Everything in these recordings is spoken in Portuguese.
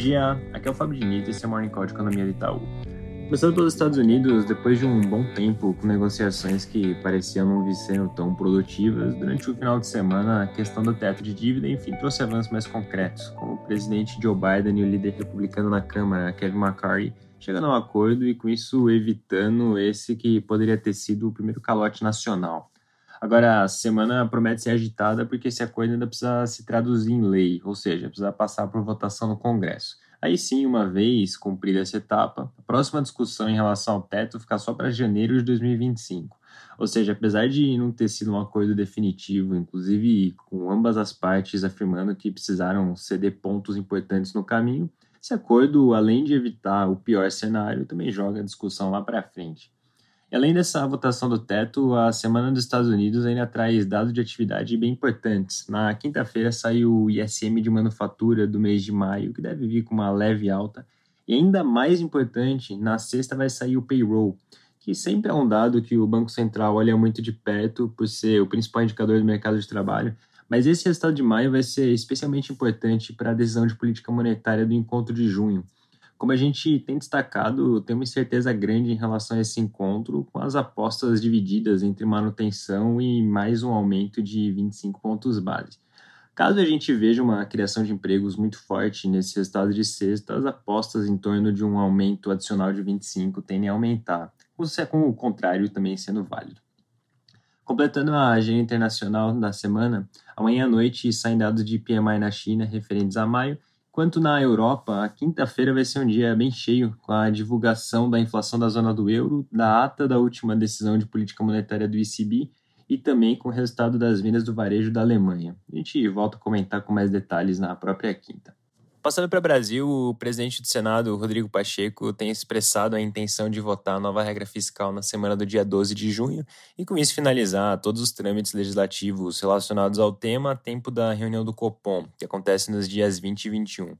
dia, aqui é o Fábio Diniz e esse é o Morning Call de Economia do Itaú. Começando pelos Estados Unidos, depois de um bom tempo com negociações que pareciam não sendo tão produtivas, durante o final de semana a questão do teto de dívida, enfim, trouxe avanços mais concretos, como o presidente Joe Biden e o líder republicano na Câmara, Kevin McCarthy, chegando a um acordo e com isso evitando esse que poderia ter sido o primeiro calote nacional. Agora, a semana promete ser agitada porque esse acordo ainda precisa se traduzir em lei, ou seja, precisa passar por votação no Congresso. Aí sim, uma vez cumprida essa etapa, a próxima discussão em relação ao teto fica só para janeiro de 2025. Ou seja, apesar de não ter sido um acordo definitivo, inclusive com ambas as partes afirmando que precisaram ceder pontos importantes no caminho, esse acordo, além de evitar o pior cenário, também joga a discussão lá para frente. Além dessa votação do teto, a Semana dos Estados Unidos ainda traz dados de atividade bem importantes. Na quinta-feira saiu o ISM de manufatura do mês de maio, que deve vir com uma leve alta. E ainda mais importante, na sexta vai sair o payroll, que sempre é um dado que o Banco Central olha muito de perto por ser o principal indicador do mercado de trabalho. Mas esse resultado de maio vai ser especialmente importante para a decisão de política monetária do encontro de junho. Como a gente tem destacado, tem uma incerteza grande em relação a esse encontro, com as apostas divididas entre manutenção e mais um aumento de 25 pontos base. Caso a gente veja uma criação de empregos muito forte nesse resultado de sexta, as apostas em torno de um aumento adicional de 25 tendem a aumentar, com o contrário também sendo válido. Completando a agenda internacional da semana, amanhã à noite saem dados de PMI na China referentes a maio Quanto na Europa, a quinta-feira vai ser um dia bem cheio, com a divulgação da inflação da zona do euro, da ata da última decisão de política monetária do ECB e também com o resultado das vendas do varejo da Alemanha. A gente volta a comentar com mais detalhes na própria quinta. Passando para o Brasil, o presidente do Senado, Rodrigo Pacheco, tem expressado a intenção de votar a nova regra fiscal na semana do dia 12 de junho e, com isso, finalizar todos os trâmites legislativos relacionados ao tema a tempo da reunião do Copom, que acontece nos dias 20 e 21.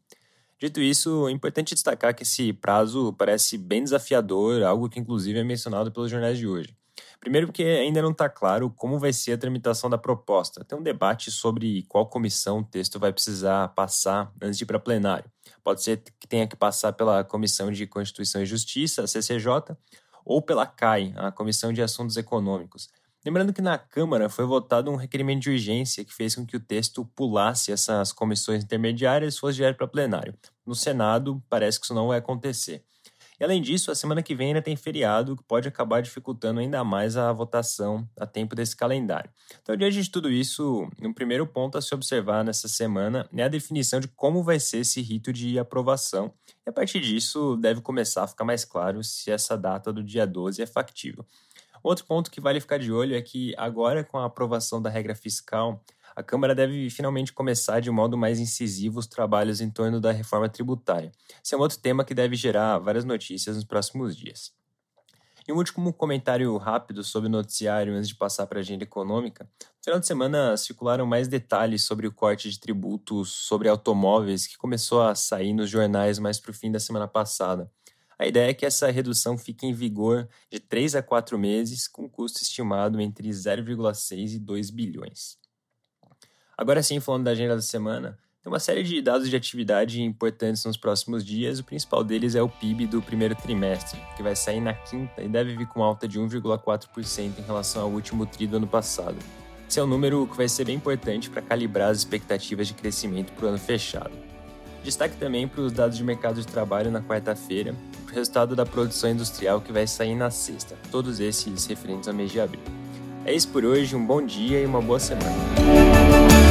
Dito isso, é importante destacar que esse prazo parece bem desafiador, algo que, inclusive, é mencionado pelos jornais de hoje. Primeiro, porque ainda não está claro como vai ser a tramitação da proposta. Tem um debate sobre qual comissão o texto vai precisar passar antes de ir para plenário. Pode ser que tenha que passar pela Comissão de Constituição e Justiça, a CCJ, ou pela CAI, a Comissão de Assuntos Econômicos. Lembrando que na Câmara foi votado um requerimento de urgência que fez com que o texto pulasse essas comissões intermediárias e fosse direto para plenário. No Senado, parece que isso não vai acontecer. E além disso, a semana que vem ainda tem feriado, que pode acabar dificultando ainda mais a votação a tempo desse calendário. Então, diante de tudo isso, um primeiro ponto a se observar nessa semana é a definição de como vai ser esse rito de aprovação. E a partir disso, deve começar a ficar mais claro se essa data do dia 12 é factível. Outro ponto que vale ficar de olho é que agora, com a aprovação da regra fiscal, a Câmara deve finalmente começar de modo mais incisivo os trabalhos em torno da reforma tributária. Esse é um outro tema que deve gerar várias notícias nos próximos dias. E um último comentário rápido sobre o noticiário antes de passar para a agenda econômica. No final de semana circularam mais detalhes sobre o corte de tributos sobre automóveis que começou a sair nos jornais mais para o fim da semana passada. A ideia é que essa redução fique em vigor de 3 a 4 meses, com custo estimado entre 0,6 e 2 bilhões. Agora sim, falando da agenda da semana, tem uma série de dados de atividade importantes nos próximos dias. O principal deles é o PIB do primeiro trimestre, que vai sair na quinta e deve vir com alta de 1,4% em relação ao último tri do ano passado. Esse é um número que vai ser bem importante para calibrar as expectativas de crescimento para o ano fechado. Destaque também para os dados de mercado de trabalho na quarta-feira o resultado da produção industrial que vai sair na sexta, todos esses referentes ao mês de abril. É isso por hoje, um bom dia e uma boa semana.